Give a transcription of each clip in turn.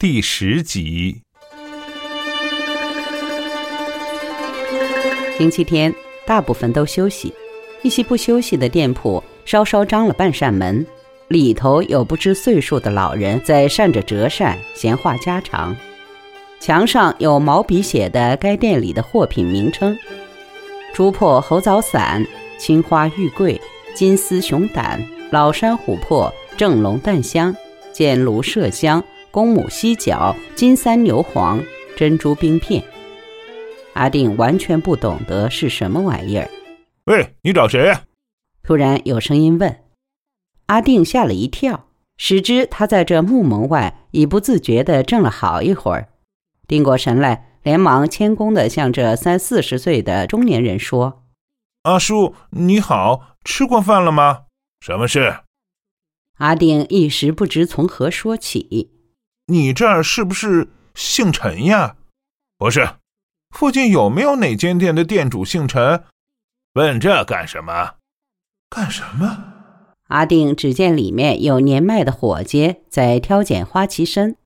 第十集。星期天，大部分都休息，一些不休息的店铺稍稍张了半扇门，里头有不知岁数的老人在扇着折扇，闲话家常。墙上有毛笔写的该店里的货品名称：竹破猴枣散、青花玉桂、金丝熊胆、老山琥珀、正龙淡香、剑炉麝香、公母犀角、金三牛黄、珍珠冰片。阿定完全不懂得是什么玩意儿。喂，你找谁？突然有声音问。阿定吓了一跳，使之他在这木门外已不自觉地怔了好一会儿。定过神来，连忙谦恭地向这三四十岁的中年人说：“阿叔你好，吃过饭了吗？什么事？”阿定一时不知从何说起。你这儿是不是姓陈呀？不是。附近有没有哪间店的店主姓陈？问这干什么？干什么？阿定只见里面有年迈的伙计在挑拣花旗参，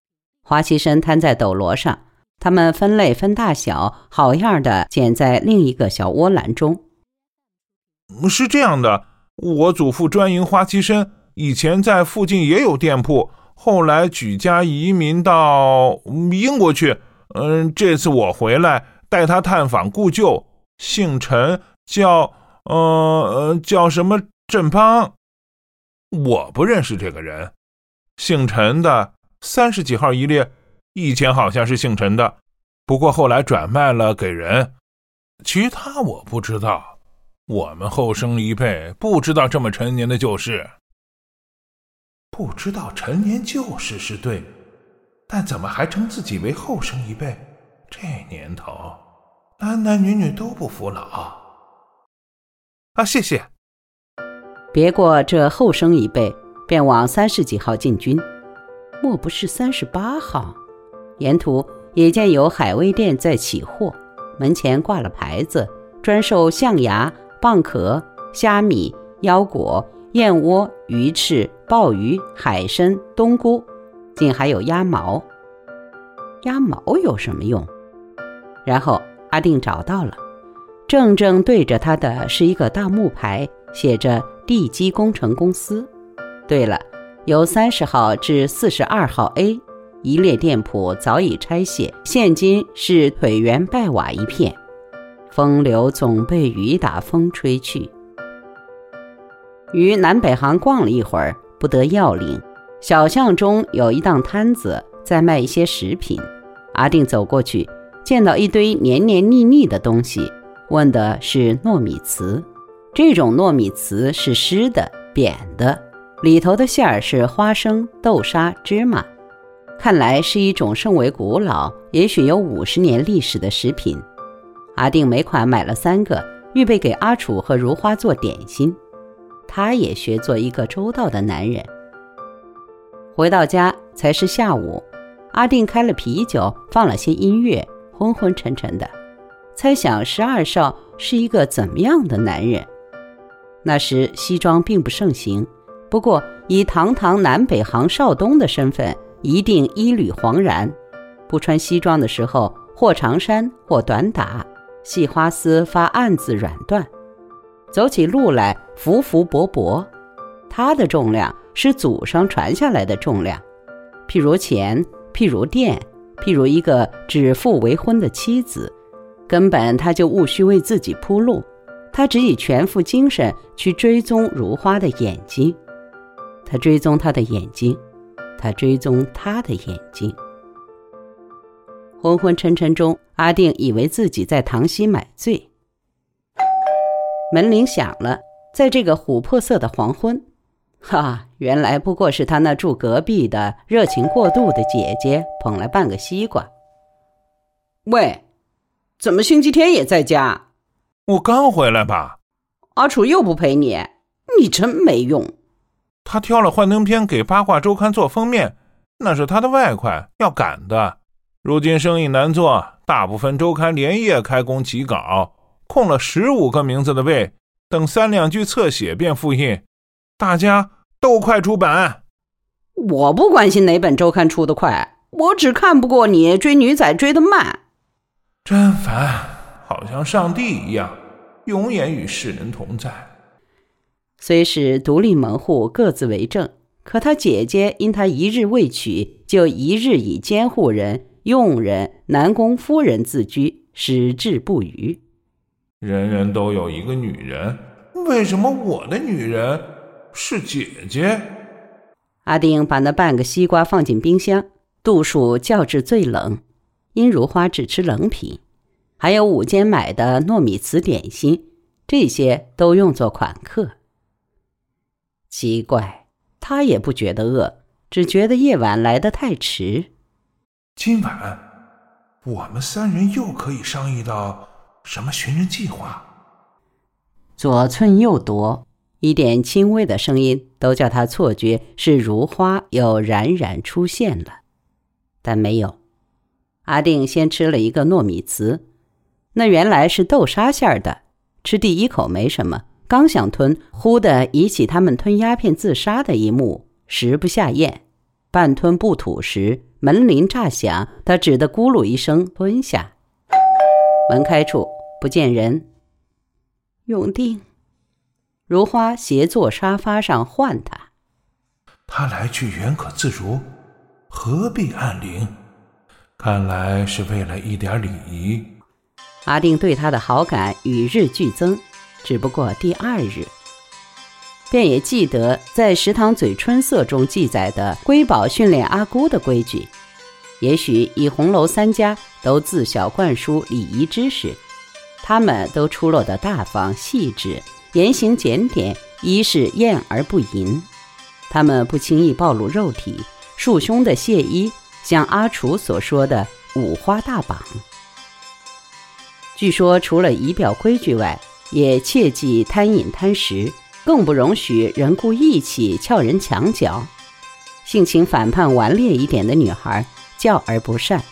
花旗参摊在斗罗上，他们分类分大小，好样的捡在另一个小窝篮中。是这样的，我祖父专营花旗参，以前在附近也有店铺，后来举家移民到英国去。嗯，这次我回来。带他探访故旧，姓陈，叫呃呃叫什么振邦，我不认识这个人。姓陈的三十几号一列，以前好像是姓陈的，不过后来转卖了给人。其他我不知道，我们后生一辈不知道这么陈年的旧事。不知道陈年旧事是对，但怎么还称自己为后生一辈？这年头。男男女女都不服老啊！谢谢。别过这后生一辈，便往三十几号进军。莫不是三十八号？沿途也见有海味店在起货，门前挂了牌子，专售象牙、蚌壳、虾米、腰果、燕窝、鱼翅、鲍鱼、海参、冬菇，竟还有鸭毛。鸭毛有什么用？然后。阿定找到了，正正对着他的是一个大木牌，写着“地基工程公司”。对了，由三十号至四十二号 A 一列店铺早已拆卸，现今是腿圆败瓦一片，风流总被雨打风吹去。于南北行逛了一会儿，不得要领，小巷中有一档摊子在卖一些食品，阿定走过去。见到一堆黏黏腻腻的东西，问的是糯米糍。这种糯米糍是湿的、扁的，里头的馅儿是花生、豆沙、芝麻。看来是一种甚为古老，也许有五十年历史的食品。阿定每款买了三个，预备给阿楚和如花做点心。他也学做一个周到的男人。回到家才是下午，阿定开了啤酒，放了些音乐。昏昏沉沉的，猜想十二少是一个怎么样的男人。那时西装并不盛行，不过以堂堂南北行少东的身份，一定衣履黄然。不穿西装的时候，或长衫，或短打，细花丝发暗自软断，走起路来浮浮薄薄。他的重量是祖上传下来的重量，譬如钱，譬如电。譬如一个指腹为婚的妻子，根本他就无需为自己铺路，他只以全副精神去追踪如花的眼睛，他追踪她的眼睛，他追踪她的眼睛。昏昏沉沉中，阿定以为自己在塘西买醉。门铃响了，在这个琥珀色的黄昏。哈，原来不过是他那住隔壁的热情过度的姐姐捧来半个西瓜。喂，怎么星期天也在家？我刚回来吧。阿楚又不陪你，你真没用。他挑了幻灯片给八卦周刊做封面，那是他的外快，要赶的。如今生意难做，大部分周刊连夜开工起稿，空了十五个名字的位，等三两句侧写便复印。大家都快出版，我不关心哪本周刊出的快，我只看不过你追女仔追得慢。真烦，好像上帝一样，永远与世人同在。虽是独立门户，各自为政，可他姐姐因他一日未娶，就一日以监护人、佣人、南宫夫人自居，矢志不渝。人人都有一个女人，为什么我的女人是姐姐？阿丁把那半个西瓜放进冰箱，度数校至最冷，殷如花只吃冷品，还有午间买的糯米糍点心，这些都用作款客。奇怪，他也不觉得饿，只觉得夜晚来得太迟。今晚我们三人又可以商议到。什么寻人计划？左寸右夺，一点轻微的声音都叫他错觉是如花又冉冉出现了，但没有。阿定先吃了一个糯米糍，那原来是豆沙馅儿的。吃第一口没什么，刚想吞，忽的忆起他们吞鸦片自杀的一幕，食不下咽。半吞不吐时，门铃炸响，他只得咕噜一声吞下。门开处不见人。永定，如花斜坐沙发上唤他。他来去原可自如，何必按铃？看来是为了一点礼仪。阿定对他的好感与日俱增，只不过第二日，便也记得在《食堂嘴春色》中记载的瑰宝训练阿姑的规矩。也许以红楼三家都自小灌输礼仪知识，他们都出落得大方细致，言行检点，一是艳而不淫。他们不轻易暴露肉体，束胸的亵衣，像阿楚所说的五花大绑。据说除了仪表规矩外，也切忌贪饮贪食，更不容许人故意气撬人墙角。性情反叛顽劣一点的女孩。教而不善，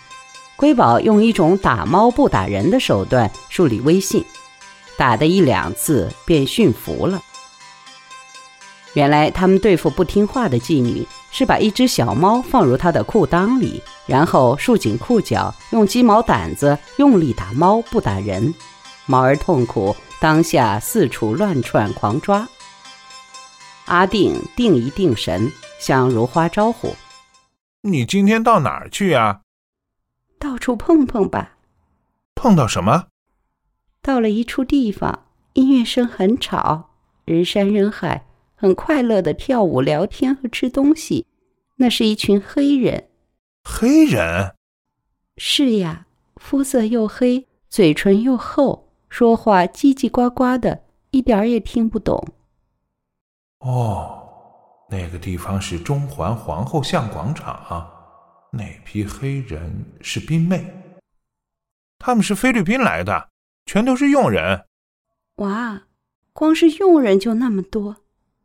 瑰宝用一种打猫不打人的手段树立威信，打的一两次便驯服了。原来他们对付不听话的妓女，是把一只小猫放入她的裤裆里，然后束紧裤脚，用鸡毛掸子用力打猫不打人，猫儿痛苦，当下四处乱窜狂抓。阿定定一定神，向如花招呼。你今天到哪儿去啊？到处碰碰吧。碰到什么？到了一处地方，音乐声很吵，人山人海，很快乐的跳舞、聊天和吃东西。那是一群黑人。黑人？是呀，肤色又黑，嘴唇又厚，说话叽叽呱呱的，一点儿也听不懂。哦。那个地方是中环皇后像广场，那批黑人是宾妹，他们是菲律宾来的，全都是佣人。哇，光是佣人就那么多，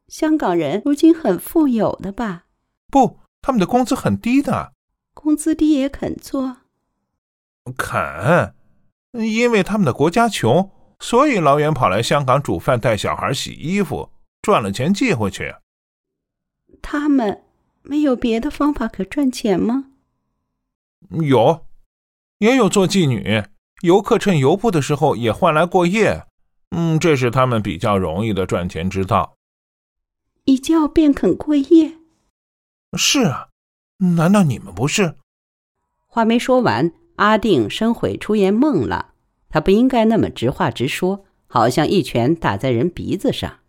香港人如今很富有的吧？不，他们的工资很低的。工资低也肯做？肯，因为他们的国家穷，所以老远跑来香港煮饭、带小孩、洗衣服，赚了钱寄回去。他们没有别的方法可赚钱吗？有，也有做妓女，游客趁游铺的时候也换来过夜。嗯，这是他们比较容易的赚钱之道。一觉便肯过夜？是啊，难道你们不是？话没说完，阿定深悔出言梦了。他不应该那么直话直说，好像一拳打在人鼻子上。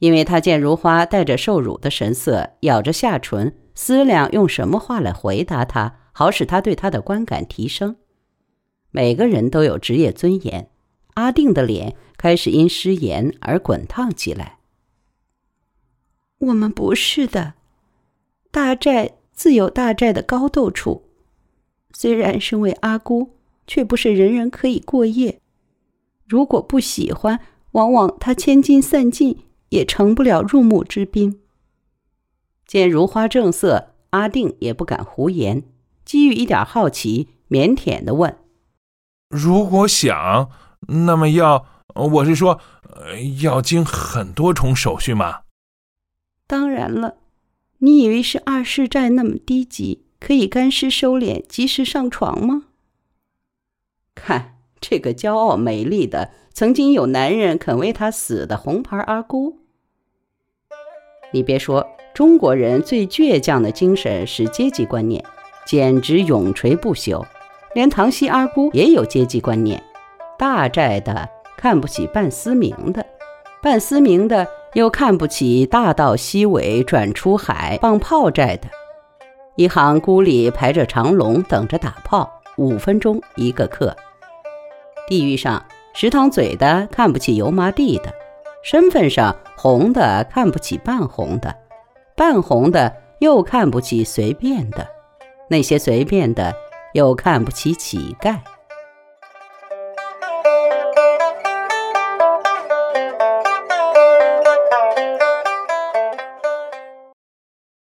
因为他见如花带着受辱的神色，咬着下唇，思量用什么话来回答他，好使他对他的观感提升。每个人都有职业尊严，阿定的脸开始因失言而滚烫起来。我们不是的，大寨自有大寨的高斗处。虽然身为阿姑，却不是人人可以过夜。如果不喜欢，往往他千金散尽。也成不了入幕之宾。见如花正色，阿定也不敢胡言，基于一点好奇，腼腆的问：“如果想，那么要……我是说，要经很多重手续吗？”“当然了，你以为是二世寨那么低级，可以干湿收敛，及时上床吗？看这个骄傲美丽的，曾经有男人肯为她死的红牌阿姑。你别说，中国人最倔强的精神是阶级观念，简直永垂不朽。连唐西阿姑也有阶级观念，大寨的看不起半私明的，半私明的又看不起大道西尾转出海放炮寨的。一行孤里排着长龙等着打炮，五分钟一个客。地域上，食堂嘴的看不起油麻地的；身份上，红的看不起半红的，半红的又看不起随便的，那些随便的。又看不起乞丐。